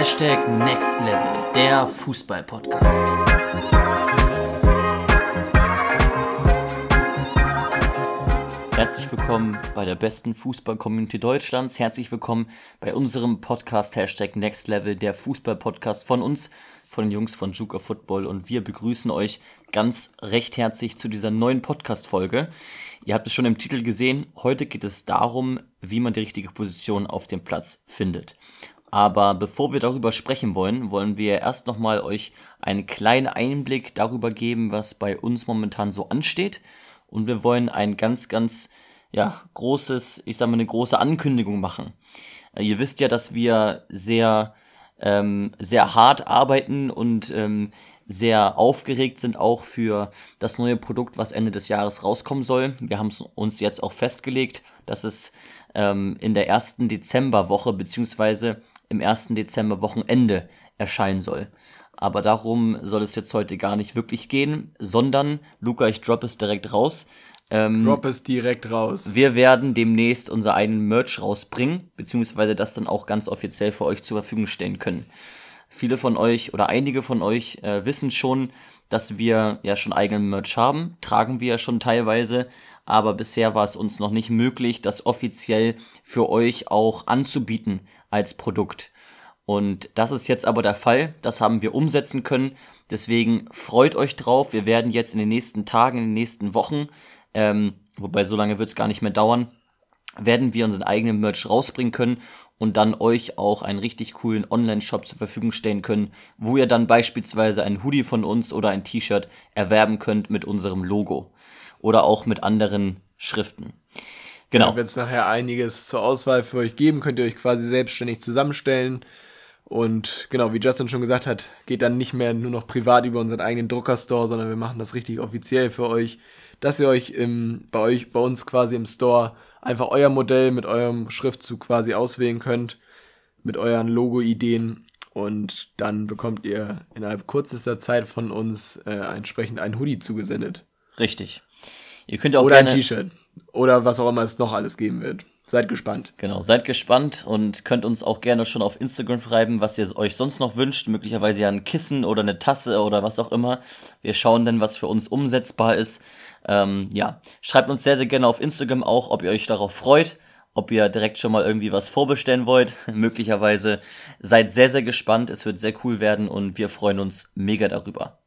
Hashtag Next Level, der Fußball-Podcast. Herzlich willkommen bei der besten Fußball-Community Deutschlands. Herzlich willkommen bei unserem Podcast Hashtag Next Level, der Fußball-Podcast von uns, von den Jungs von Juka Football. Und wir begrüßen euch ganz recht herzlich zu dieser neuen Podcast-Folge. Ihr habt es schon im Titel gesehen. Heute geht es darum, wie man die richtige Position auf dem Platz findet. Aber bevor wir darüber sprechen wollen, wollen wir erst nochmal euch einen kleinen Einblick darüber geben, was bei uns momentan so ansteht. Und wir wollen ein ganz, ganz, ja, großes, ich sag mal, eine große Ankündigung machen. Äh, ihr wisst ja, dass wir sehr, ähm, sehr hart arbeiten und ähm, sehr aufgeregt sind auch für das neue Produkt, was Ende des Jahres rauskommen soll. Wir haben uns jetzt auch festgelegt, dass es ähm, in der ersten Dezemberwoche beziehungsweise im ersten Dezember Wochenende erscheinen soll. Aber darum soll es jetzt heute gar nicht wirklich gehen, sondern, Luca, ich drop es direkt raus. Ähm, drop es direkt raus. Wir werden demnächst unser eigenen Merch rausbringen, beziehungsweise das dann auch ganz offiziell für euch zur Verfügung stellen können. Viele von euch oder einige von euch äh, wissen schon, dass wir ja schon eigenen Merch haben, tragen wir ja schon teilweise, aber bisher war es uns noch nicht möglich, das offiziell für euch auch anzubieten als Produkt. Und das ist jetzt aber der Fall, das haben wir umsetzen können, deswegen freut euch drauf, wir werden jetzt in den nächsten Tagen, in den nächsten Wochen, ähm, wobei so lange wird es gar nicht mehr dauern, werden wir unseren eigenen Merch rausbringen können und dann euch auch einen richtig coolen Online-Shop zur Verfügung stellen können, wo ihr dann beispielsweise ein Hoodie von uns oder ein T-Shirt erwerben könnt mit unserem Logo oder auch mit anderen Schriften. Genau. Da wird es nachher einiges zur Auswahl für euch geben, könnt ihr euch quasi selbstständig zusammenstellen. Und genau, wie Justin schon gesagt hat, geht dann nicht mehr nur noch privat über unseren eigenen Druckerstore, sondern wir machen das richtig offiziell für euch, dass ihr euch im, bei euch, bei uns quasi im Store einfach euer Modell mit eurem Schriftzug quasi auswählen könnt, mit euren Logo-Ideen und dann bekommt ihr innerhalb kürzester Zeit von uns äh, entsprechend ein Hoodie zugesendet. Richtig. Ihr könnt auch oder gerne ein T-Shirt oder was auch immer es noch alles geben wird. Seid gespannt. Genau, seid gespannt und könnt uns auch gerne schon auf Instagram schreiben, was ihr euch sonst noch wünscht. Möglicherweise ja ein Kissen oder eine Tasse oder was auch immer. Wir schauen dann, was für uns umsetzbar ist. Ähm, ja, schreibt uns sehr, sehr gerne auf Instagram auch, ob ihr euch darauf freut, ob ihr direkt schon mal irgendwie was vorbestellen wollt. Möglicherweise seid sehr, sehr gespannt. Es wird sehr cool werden und wir freuen uns mega darüber.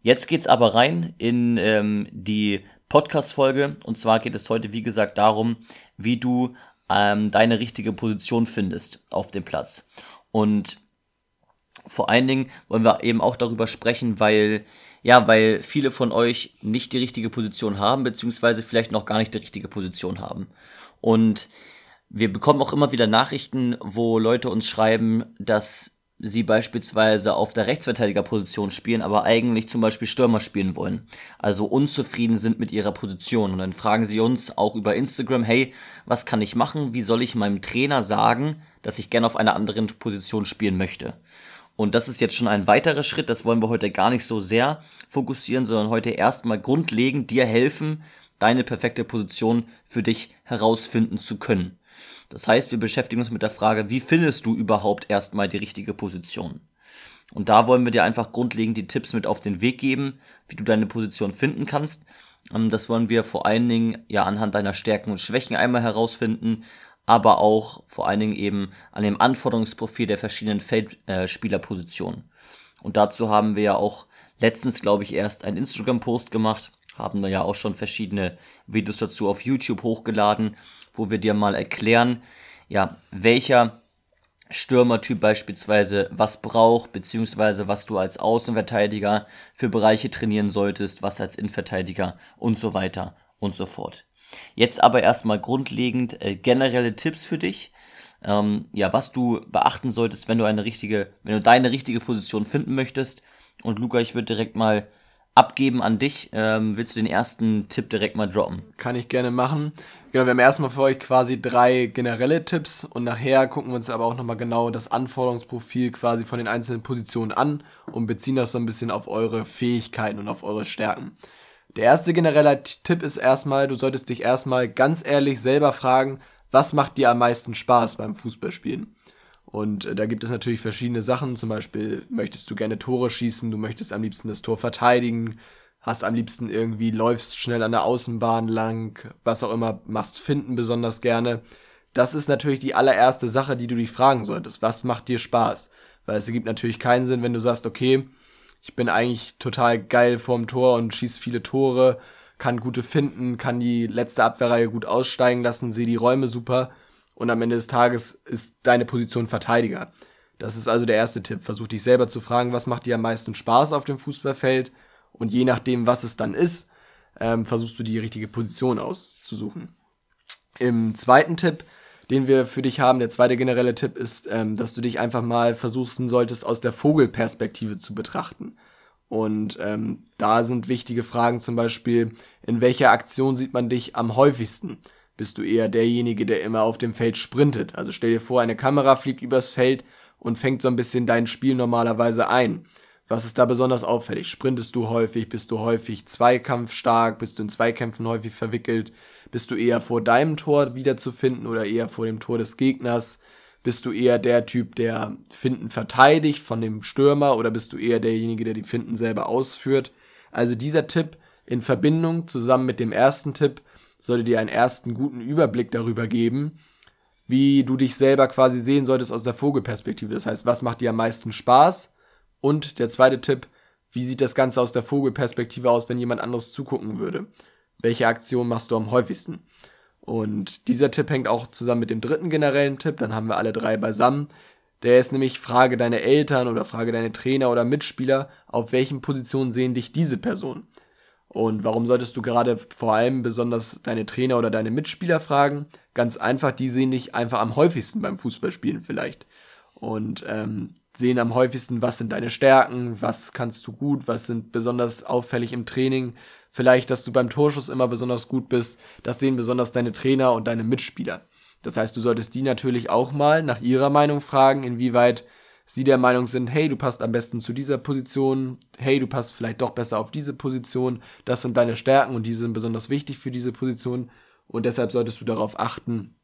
Jetzt geht's aber rein in ähm, die Podcast-Folge und zwar geht es heute, wie gesagt, darum, wie du ähm, deine richtige Position findest auf dem Platz. Und vor allen Dingen wollen wir eben auch darüber sprechen, weil ja, weil viele von euch nicht die richtige Position haben, beziehungsweise vielleicht noch gar nicht die richtige Position haben. Und wir bekommen auch immer wieder Nachrichten, wo Leute uns schreiben, dass sie beispielsweise auf der Rechtsverteidigerposition spielen, aber eigentlich zum Beispiel Stürmer spielen wollen. Also unzufrieden sind mit ihrer Position. Und dann fragen sie uns auch über Instagram, hey, was kann ich machen? Wie soll ich meinem Trainer sagen, dass ich gerne auf einer anderen Position spielen möchte? Und das ist jetzt schon ein weiterer Schritt, das wollen wir heute gar nicht so sehr fokussieren, sondern heute erstmal grundlegend dir helfen, deine perfekte Position für dich herausfinden zu können. Das heißt, wir beschäftigen uns mit der Frage, wie findest du überhaupt erstmal die richtige Position? Und da wollen wir dir einfach grundlegend die Tipps mit auf den Weg geben, wie du deine Position finden kannst. Ähm, das wollen wir vor allen Dingen ja anhand deiner Stärken und Schwächen einmal herausfinden, aber auch vor allen Dingen eben an dem Anforderungsprofil der verschiedenen Feldspielerpositionen. Äh, und dazu haben wir ja auch letztens, glaube ich, erst einen Instagram-Post gemacht, haben da ja auch schon verschiedene Videos dazu auf YouTube hochgeladen, wo wir dir mal erklären, ja, welcher Stürmertyp beispielsweise was braucht, beziehungsweise was du als Außenverteidiger für Bereiche trainieren solltest, was als Innenverteidiger und so weiter und so fort. Jetzt aber erstmal grundlegend äh, generelle Tipps für dich. Ähm, ja, was du beachten solltest, wenn du eine richtige, wenn du deine richtige Position finden möchtest. Und Luca, ich würde direkt mal abgeben an dich. Ähm, willst du den ersten Tipp direkt mal droppen? Kann ich gerne machen. Genau, wir haben erstmal für euch quasi drei generelle Tipps und nachher gucken wir uns aber auch nochmal genau das Anforderungsprofil quasi von den einzelnen Positionen an und beziehen das so ein bisschen auf eure Fähigkeiten und auf eure Stärken. Der erste generelle Tipp ist erstmal, du solltest dich erstmal ganz ehrlich selber fragen, was macht dir am meisten Spaß beim Fußballspielen? Und äh, da gibt es natürlich verschiedene Sachen. Zum Beispiel möchtest du gerne Tore schießen, du möchtest am liebsten das Tor verteidigen, hast am liebsten irgendwie, läufst schnell an der Außenbahn lang, was auch immer, machst Finden besonders gerne. Das ist natürlich die allererste Sache, die du dich fragen solltest. Was macht dir Spaß? Weil es ergibt natürlich keinen Sinn, wenn du sagst, okay, ich bin eigentlich total geil vorm Tor und schieß viele Tore, kann gute finden, kann die letzte Abwehrreihe gut aussteigen lassen, sehe die Räume super und am Ende des Tages ist deine Position Verteidiger. Das ist also der erste Tipp. Versuch dich selber zu fragen, was macht dir am meisten Spaß auf dem Fußballfeld und je nachdem, was es dann ist, ähm, versuchst du die richtige Position auszusuchen. Im zweiten Tipp, den wir für dich haben, der zweite generelle Tipp ist, ähm, dass du dich einfach mal versuchen solltest, aus der Vogelperspektive zu betrachten. Und ähm, da sind wichtige Fragen zum Beispiel, in welcher Aktion sieht man dich am häufigsten? Bist du eher derjenige, der immer auf dem Feld sprintet? Also stell dir vor, eine Kamera fliegt übers Feld und fängt so ein bisschen dein Spiel normalerweise ein. Was ist da besonders auffällig? Sprintest du häufig? Bist du häufig zweikampfstark? Bist du in Zweikämpfen häufig verwickelt? Bist du eher vor deinem Tor wiederzufinden oder eher vor dem Tor des Gegners? Bist du eher der Typ, der Finden verteidigt von dem Stürmer oder bist du eher derjenige, der die Finden selber ausführt? Also dieser Tipp in Verbindung zusammen mit dem ersten Tipp sollte dir einen ersten guten Überblick darüber geben, wie du dich selber quasi sehen solltest aus der Vogelperspektive. Das heißt, was macht dir am meisten Spaß? Und der zweite Tipp, wie sieht das Ganze aus der Vogelperspektive aus, wenn jemand anderes zugucken würde? Welche Aktion machst du am häufigsten? Und dieser Tipp hängt auch zusammen mit dem dritten generellen Tipp, dann haben wir alle drei beisammen. Der ist nämlich Frage deine Eltern oder Frage deine Trainer oder Mitspieler, auf welchen Positionen sehen dich diese Person? Und warum solltest du gerade vor allem besonders deine Trainer oder deine Mitspieler fragen? Ganz einfach, die sehen dich einfach am häufigsten beim Fußballspielen vielleicht. Und ähm, sehen am häufigsten, was sind deine Stärken, was kannst du gut, was sind besonders auffällig im Training, vielleicht, dass du beim Torschuss immer besonders gut bist, das sehen besonders deine Trainer und deine Mitspieler. Das heißt, du solltest die natürlich auch mal nach ihrer Meinung fragen, inwieweit sie der Meinung sind, hey, du passt am besten zu dieser Position, hey, du passt vielleicht doch besser auf diese Position, das sind deine Stärken und die sind besonders wichtig für diese Position und deshalb solltest du darauf achten,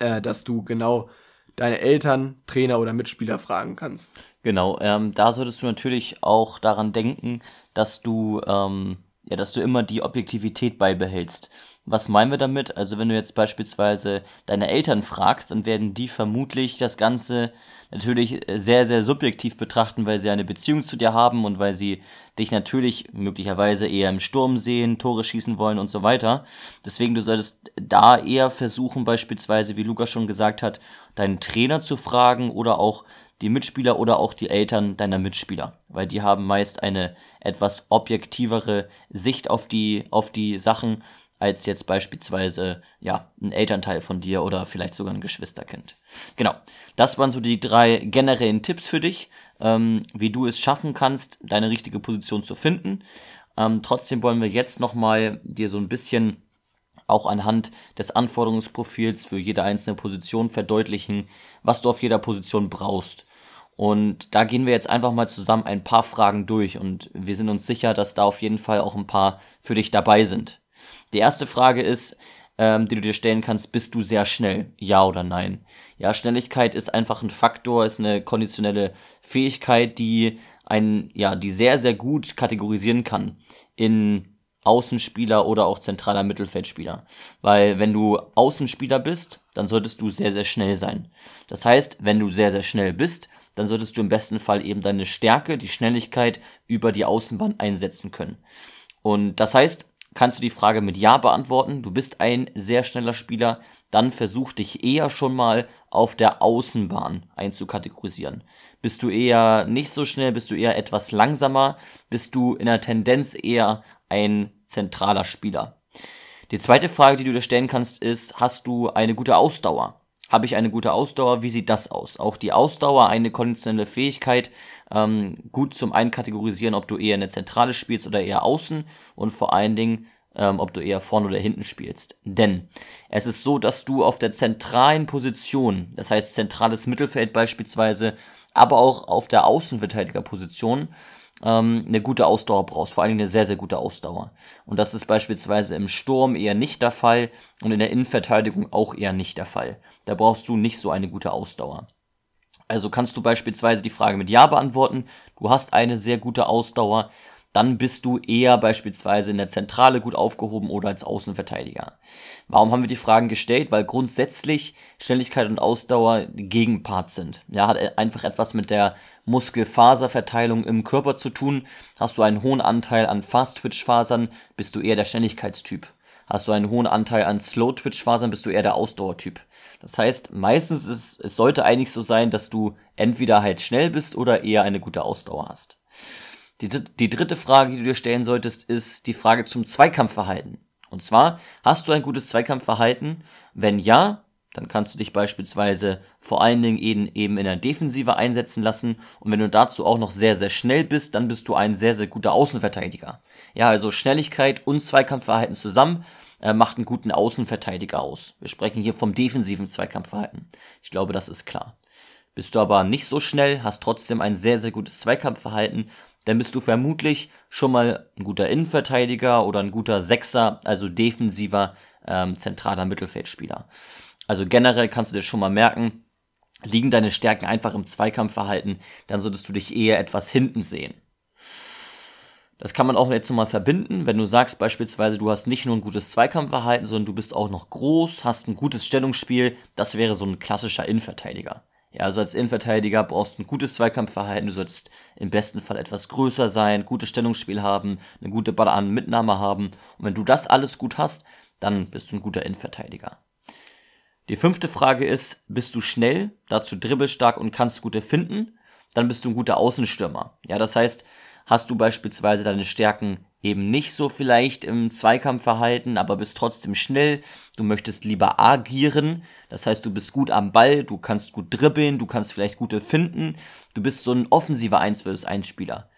äh, dass du genau deine Eltern, Trainer oder Mitspieler fragen kannst. Genau, ähm, da solltest du natürlich auch daran denken, dass du, ähm, ja, dass du immer die Objektivität beibehältst. Was meinen wir damit? Also wenn du jetzt beispielsweise deine Eltern fragst, dann werden die vermutlich das Ganze natürlich sehr, sehr subjektiv betrachten, weil sie eine Beziehung zu dir haben und weil sie dich natürlich möglicherweise eher im Sturm sehen, Tore schießen wollen und so weiter. Deswegen, du solltest da eher versuchen, beispielsweise, wie Lukas schon gesagt hat, deinen Trainer zu fragen oder auch die Mitspieler oder auch die Eltern deiner Mitspieler, weil die haben meist eine etwas objektivere Sicht auf die, auf die Sachen als jetzt beispielsweise, ja, ein Elternteil von dir oder vielleicht sogar ein Geschwisterkind. Genau. Das waren so die drei generellen Tipps für dich, ähm, wie du es schaffen kannst, deine richtige Position zu finden. Ähm, trotzdem wollen wir jetzt nochmal dir so ein bisschen auch anhand des Anforderungsprofils für jede einzelne Position verdeutlichen, was du auf jeder Position brauchst. Und da gehen wir jetzt einfach mal zusammen ein paar Fragen durch und wir sind uns sicher, dass da auf jeden Fall auch ein paar für dich dabei sind. Die erste Frage ist, ähm, die du dir stellen kannst, bist du sehr schnell? Ja oder nein? Ja, Schnelligkeit ist einfach ein Faktor, ist eine konditionelle Fähigkeit, die einen, ja, die sehr, sehr gut kategorisieren kann in Außenspieler oder auch zentraler Mittelfeldspieler. Weil wenn du Außenspieler bist, dann solltest du sehr, sehr schnell sein. Das heißt, wenn du sehr, sehr schnell bist, dann solltest du im besten Fall eben deine Stärke, die Schnelligkeit über die Außenbahn einsetzen können. Und das heißt, kannst du die Frage mit Ja beantworten. Du bist ein sehr schneller Spieler. Dann versuch dich eher schon mal auf der Außenbahn einzukategorisieren. Bist du eher nicht so schnell, bist du eher etwas langsamer, bist du in der Tendenz eher ein zentraler Spieler. Die zweite Frage, die du dir stellen kannst, ist, hast du eine gute Ausdauer? Habe ich eine gute Ausdauer? Wie sieht das aus? Auch die Ausdauer, eine konditionelle Fähigkeit, ähm, gut zum Einkategorisieren, ob du eher eine Zentrale spielst oder eher außen und vor allen Dingen, ähm, ob du eher vorne oder hinten spielst. Denn es ist so, dass du auf der zentralen Position, das heißt zentrales Mittelfeld beispielsweise, aber auch auf der Außenverteidigerposition, ähm, eine gute Ausdauer brauchst, vor allen Dingen eine sehr, sehr gute Ausdauer. Und das ist beispielsweise im Sturm eher nicht der Fall und in der Innenverteidigung auch eher nicht der Fall. Da brauchst du nicht so eine gute Ausdauer. Also kannst du beispielsweise die Frage mit Ja beantworten, du hast eine sehr gute Ausdauer, dann bist du eher beispielsweise in der Zentrale gut aufgehoben oder als Außenverteidiger. Warum haben wir die Fragen gestellt? Weil grundsätzlich Schnelligkeit und Ausdauer Gegenpart sind. Ja, hat einfach etwas mit der Muskelfaserverteilung im Körper zu tun. Hast du einen hohen Anteil an Fast-Twitch-Fasern, bist du eher der Schnelligkeitstyp. Hast du einen hohen Anteil an Slow-Twitch-Fasern, bist du eher der Ausdauertyp. Das heißt, meistens ist, es sollte eigentlich so sein, dass du entweder halt schnell bist oder eher eine gute Ausdauer hast. Die, die dritte Frage, die du dir stellen solltest, ist die Frage zum Zweikampfverhalten. Und zwar, hast du ein gutes Zweikampfverhalten? Wenn ja, dann kannst du dich beispielsweise vor allen Dingen eben, eben in der Defensive einsetzen lassen. Und wenn du dazu auch noch sehr, sehr schnell bist, dann bist du ein sehr, sehr guter Außenverteidiger. Ja, also Schnelligkeit und Zweikampfverhalten zusammen äh, macht einen guten Außenverteidiger aus. Wir sprechen hier vom defensiven Zweikampfverhalten. Ich glaube, das ist klar. Bist du aber nicht so schnell, hast trotzdem ein sehr, sehr gutes Zweikampfverhalten, dann bist du vermutlich schon mal ein guter Innenverteidiger oder ein guter Sechser, also defensiver ähm, zentraler Mittelfeldspieler. Also generell kannst du dir schon mal merken, liegen deine Stärken einfach im Zweikampfverhalten, dann solltest du dich eher etwas hinten sehen. Das kann man auch jetzt nochmal verbinden, wenn du sagst beispielsweise, du hast nicht nur ein gutes Zweikampfverhalten, sondern du bist auch noch groß, hast ein gutes Stellungsspiel, das wäre so ein klassischer Innenverteidiger. Ja, also als Innenverteidiger brauchst du ein gutes Zweikampfverhalten, du solltest im besten Fall etwas größer sein, gutes Stellungsspiel haben, eine gute Ball an Mitnahme haben. Und wenn du das alles gut hast, dann bist du ein guter Innenverteidiger. Die fünfte Frage ist, bist du schnell, dazu dribbelstark und kannst gute finden? Dann bist du ein guter Außenstürmer. Ja, das heißt, hast du beispielsweise deine Stärken eben nicht so vielleicht im Zweikampfverhalten, aber bist trotzdem schnell. Du möchtest lieber agieren, das heißt, du bist gut am Ball, du kannst gut dribbeln, du kannst vielleicht gute finden. Du bist so ein offensiver 1 vs 1 Spieler.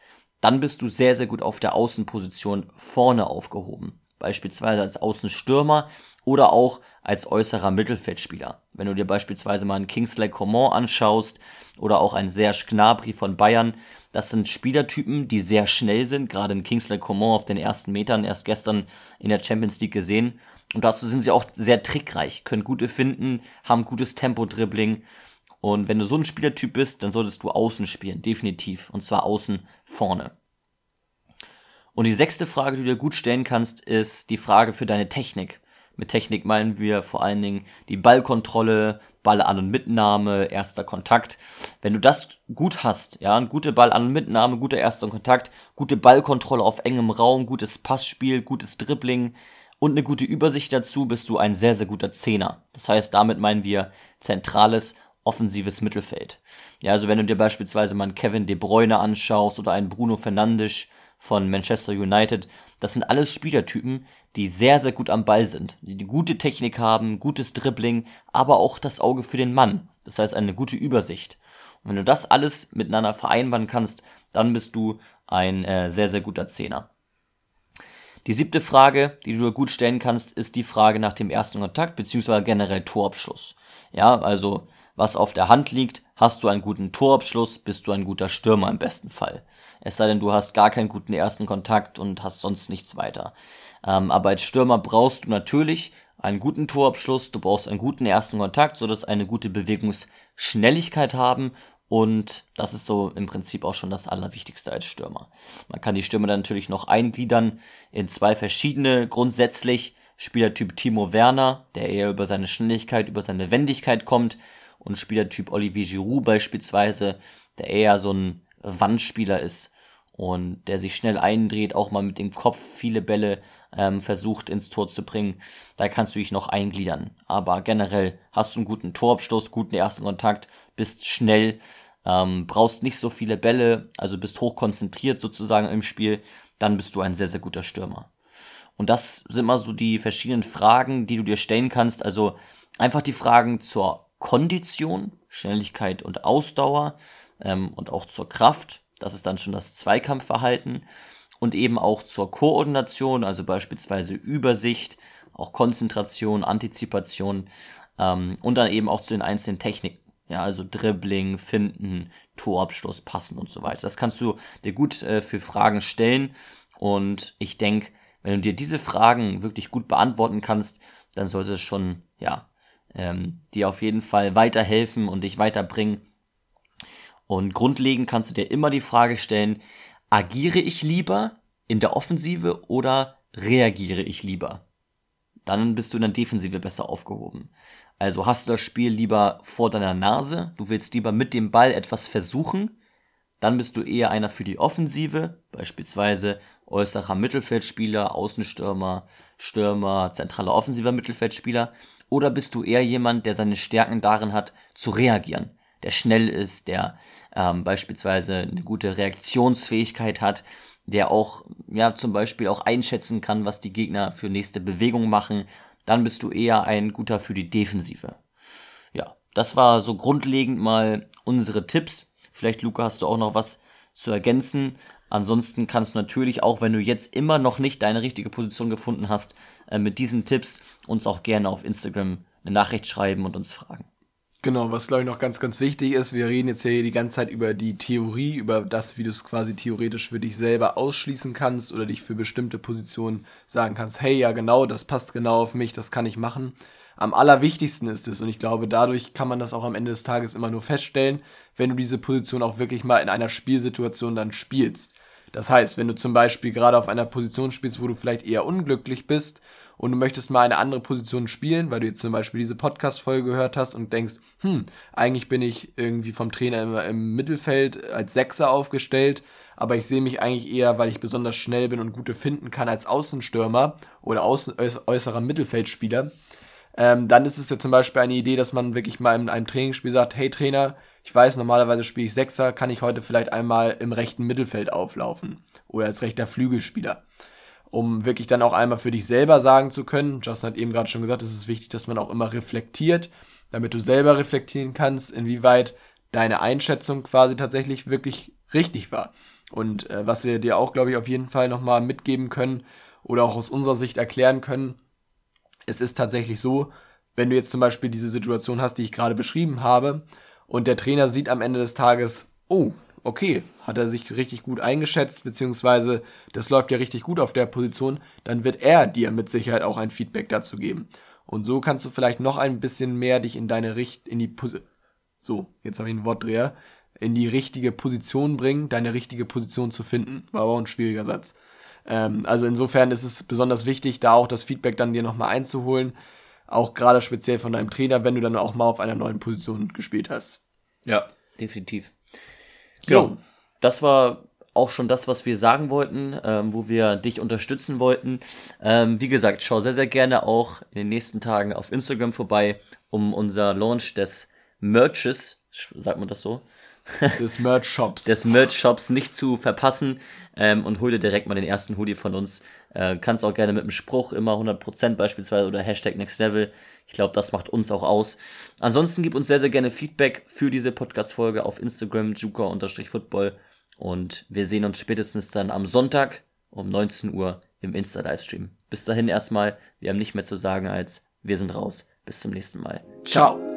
Dann bist du sehr, sehr gut auf der Außenposition vorne aufgehoben. Beispielsweise als Außenstürmer oder auch als äußerer Mittelfeldspieler. Wenn du dir beispielsweise mal einen Kingsley Coman anschaust oder auch einen Serge Gnabry von Bayern, das sind Spielertypen, die sehr schnell sind, gerade in Kingsley Coman auf den ersten Metern, erst gestern in der Champions League gesehen. Und dazu sind sie auch sehr trickreich, können gute finden, haben gutes Tempo-Dribbling. Und wenn du so ein Spielertyp bist, dann solltest du außen spielen, definitiv. Und zwar außen vorne. Und die sechste Frage, die du dir gut stellen kannst, ist die Frage für deine Technik. Mit Technik meinen wir vor allen Dingen die Ballkontrolle, Ball an und Mitnahme, erster Kontakt. Wenn du das gut hast, ja, ein gute Ball an und Mitnahme, guter erster Kontakt, gute Ballkontrolle auf engem Raum, gutes Passspiel, gutes Dribbling und eine gute Übersicht dazu, bist du ein sehr, sehr guter Zehner. Das heißt, damit meinen wir zentrales offensives Mittelfeld. Ja, also wenn du dir beispielsweise mal einen Kevin De Bruyne anschaust oder einen Bruno Fernandes von Manchester United, das sind alles Spielertypen, die sehr, sehr gut am Ball sind, die, gute Technik haben, gutes Dribbling, aber auch das Auge für den Mann. Das heißt, eine gute Übersicht. Und wenn du das alles miteinander vereinbaren kannst, dann bist du ein äh, sehr, sehr guter Zehner. Die siebte Frage, die du gut stellen kannst, ist die Frage nach dem ersten Kontakt, beziehungsweise generell Torabschluss. Ja, also was auf der Hand liegt, hast du einen guten Torabschluss, bist du ein guter Stürmer im besten Fall. Es sei denn, du hast gar keinen guten ersten Kontakt und hast sonst nichts weiter. Ähm, aber als Stürmer brauchst du natürlich einen guten Torabschluss, du brauchst einen guten ersten Kontakt, sodass eine gute Bewegungsschnelligkeit haben und das ist so im Prinzip auch schon das Allerwichtigste als Stürmer. Man kann die Stürmer dann natürlich noch eingliedern in zwei verschiedene grundsätzlich. Spielertyp Timo Werner, der eher über seine Schnelligkeit, über seine Wendigkeit kommt und Spielertyp Olivier Giroud beispielsweise, der eher so ein Wandspieler ist und der sich schnell eindreht, auch mal mit dem Kopf viele Bälle ähm, versucht ins Tor zu bringen. Da kannst du dich noch eingliedern. Aber generell hast du einen guten Torabstoß, guten ersten Kontakt, bist schnell, ähm, brauchst nicht so viele Bälle, also bist hoch konzentriert sozusagen im Spiel, dann bist du ein sehr, sehr guter Stürmer. Und das sind mal so die verschiedenen Fragen, die du dir stellen kannst. Also einfach die Fragen zur Kondition, Schnelligkeit und Ausdauer ähm, und auch zur Kraft. Das ist dann schon das Zweikampfverhalten und eben auch zur Koordination, also beispielsweise Übersicht, auch Konzentration, Antizipation ähm, und dann eben auch zu den einzelnen Techniken. Ja, also Dribbling, Finden, Torabschluss, Passen und so weiter. Das kannst du dir gut äh, für Fragen stellen und ich denke, wenn du dir diese Fragen wirklich gut beantworten kannst, dann sollte es schon, ja, ähm, dir auf jeden Fall weiterhelfen und dich weiterbringen Und grundlegend kannst du dir immer die Frage stellen, agiere ich lieber in der Offensive oder reagiere ich lieber? Dann bist du in der Defensive besser aufgehoben. Also hast du das Spiel lieber vor deiner Nase, du willst lieber mit dem Ball etwas versuchen, dann bist du eher einer für die Offensive, beispielsweise äußerer Mittelfeldspieler, Außenstürmer, Stürmer, zentraler offensiver Mittelfeldspieler, oder bist du eher jemand, der seine Stärken darin hat, zu reagieren, der schnell ist, der ähm, beispielsweise eine gute Reaktionsfähigkeit hat, der auch, ja, zum Beispiel auch einschätzen kann, was die Gegner für nächste Bewegung machen, dann bist du eher ein guter für die Defensive. Ja, das war so grundlegend mal unsere Tipps. Vielleicht, Luca, hast du auch noch was zu ergänzen. Ansonsten kannst du natürlich auch, wenn du jetzt immer noch nicht deine richtige Position gefunden hast, äh, mit diesen Tipps uns auch gerne auf Instagram eine Nachricht schreiben und uns fragen. Genau, was glaube ich noch ganz, ganz wichtig ist, wir reden jetzt hier die ganze Zeit über die Theorie, über das, wie du es quasi theoretisch für dich selber ausschließen kannst oder dich für bestimmte Positionen sagen kannst, hey, ja genau, das passt genau auf mich, das kann ich machen. Am allerwichtigsten ist es, und ich glaube, dadurch kann man das auch am Ende des Tages immer nur feststellen, wenn du diese Position auch wirklich mal in einer Spielsituation dann spielst. Das heißt, wenn du zum Beispiel gerade auf einer Position spielst, wo du vielleicht eher unglücklich bist und du möchtest mal eine andere Position spielen, weil du jetzt zum Beispiel diese Podcast-Folge gehört hast und denkst, hm, eigentlich bin ich irgendwie vom Trainer immer im Mittelfeld als Sechser aufgestellt, aber ich sehe mich eigentlich eher, weil ich besonders schnell bin und gute finden kann als Außenstürmer oder außen, äußerer Mittelfeldspieler, ähm, dann ist es ja zum Beispiel eine Idee, dass man wirklich mal in einem Trainingsspiel sagt, hey Trainer, ich weiß, normalerweise spiele ich Sechser, kann ich heute vielleicht einmal im rechten Mittelfeld auflaufen oder als rechter Flügelspieler. Um wirklich dann auch einmal für dich selber sagen zu können, Justin hat eben gerade schon gesagt, es ist wichtig, dass man auch immer reflektiert, damit du selber reflektieren kannst, inwieweit deine Einschätzung quasi tatsächlich wirklich richtig war. Und äh, was wir dir auch, glaube ich, auf jeden Fall nochmal mitgeben können oder auch aus unserer Sicht erklären können, es ist tatsächlich so, wenn du jetzt zum Beispiel diese Situation hast, die ich gerade beschrieben habe, und der Trainer sieht am Ende des Tages, oh, okay, hat er sich richtig gut eingeschätzt, beziehungsweise das läuft ja richtig gut auf der Position, dann wird er dir mit Sicherheit auch ein Feedback dazu geben. Und so kannst du vielleicht noch ein bisschen mehr dich in deine Richt, in die Pos so, jetzt habe ich einen Wortdreher, in die richtige Position bringen, deine richtige Position zu finden. War aber auch ein schwieriger Satz. Ähm, also insofern ist es besonders wichtig, da auch das Feedback dann dir nochmal einzuholen. Auch gerade speziell von deinem Trainer, wenn du dann auch mal auf einer neuen Position gespielt hast. Ja, definitiv. Genau. Jo. Das war auch schon das, was wir sagen wollten, ähm, wo wir dich unterstützen wollten. Ähm, wie gesagt, schau sehr, sehr gerne auch in den nächsten Tagen auf Instagram vorbei, um unser Launch des Merches, sagt man das so? Des Merch-Shops. des Merch-Shops nicht zu verpassen ähm, und hol dir direkt mal den ersten Hoodie von uns. Äh, kannst auch gerne mit dem Spruch immer 100% beispielsweise oder Hashtag Next Level. Ich glaube, das macht uns auch aus. Ansonsten gib uns sehr, sehr gerne Feedback für diese Podcast-Folge auf Instagram, juka-football. Und wir sehen uns spätestens dann am Sonntag um 19 Uhr im Insta-Livestream. Bis dahin erstmal, wir haben nicht mehr zu sagen als wir sind raus. Bis zum nächsten Mal. Ciao.